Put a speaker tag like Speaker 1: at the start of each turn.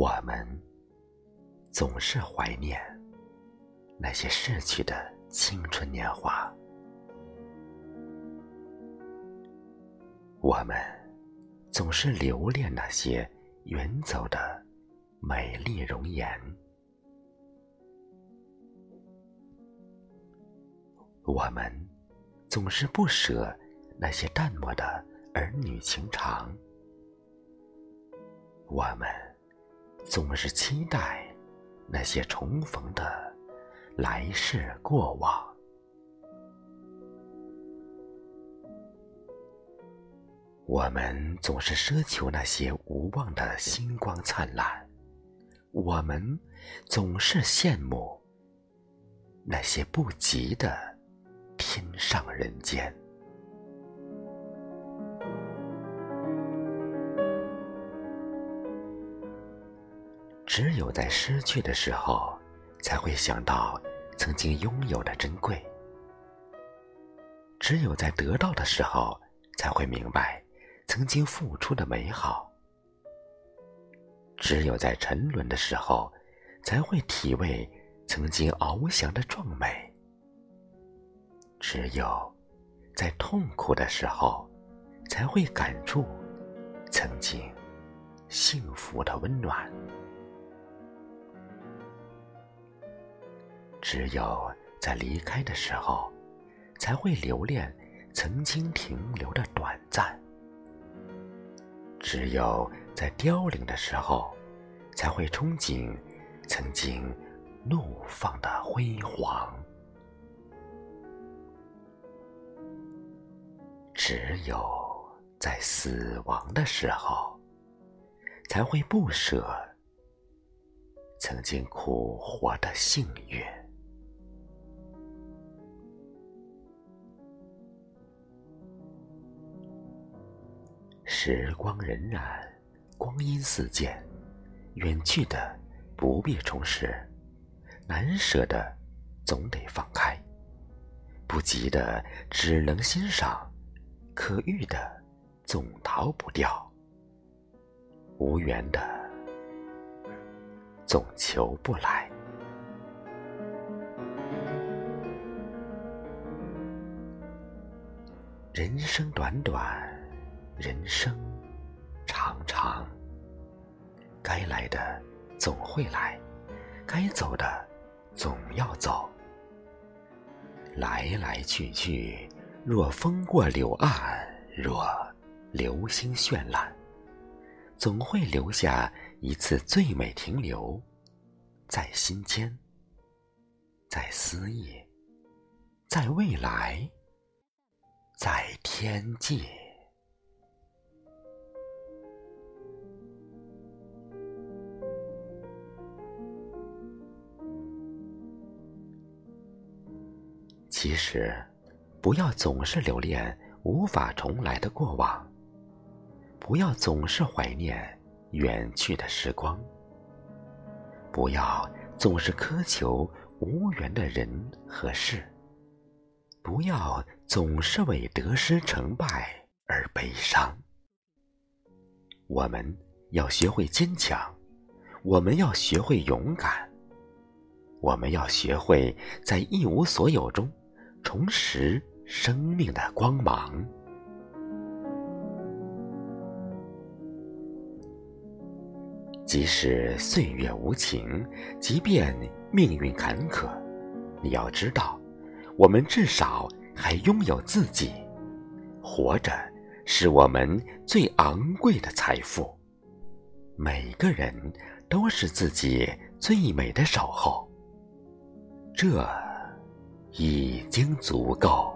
Speaker 1: 我们总是怀念那些逝去的青春年华，我们总是留恋那些远走的美丽容颜，我们总是不舍那些淡漠的儿女情长，我们。总是期待那些重逢的来世过往，我们总是奢求那些无望的星光灿烂，我们总是羡慕那些不及的天上人间。只有在失去的时候，才会想到曾经拥有的珍贵；只有在得到的时候，才会明白曾经付出的美好；只有在沉沦的时候，才会体味曾经翱翔的壮美；只有在痛苦的时候，才会感触曾经幸福的温暖。只有在离开的时候，才会留恋曾经停留的短暂；只有在凋零的时候，才会憧憬曾经怒放的辉煌；只有在死亡的时候，才会不舍曾经苦活的幸运。时光荏苒，光阴似箭，远去的不必重拾，难舍的总得放开，不及的只能欣赏，可遇的总逃不掉，无缘的总求不来。人生短短。人生长长，该来的总会来，该走的总要走。来来去去，若风过柳岸，若流星绚烂，总会留下一次最美停留，在心间，在思忆，在未来，在天际。其实，不要总是留恋无法重来的过往，不要总是怀念远去的时光，不要总是苛求无缘的人和事，不要总是为得失成败而悲伤。我们要学会坚强，我们要学会勇敢，我们要学会在一无所有中。重拾生命的光芒。即使岁月无情，即便命运坎坷，你要知道，我们至少还拥有自己。活着是我们最昂贵的财富。每个人都是自己最美的守候。这。已经足够。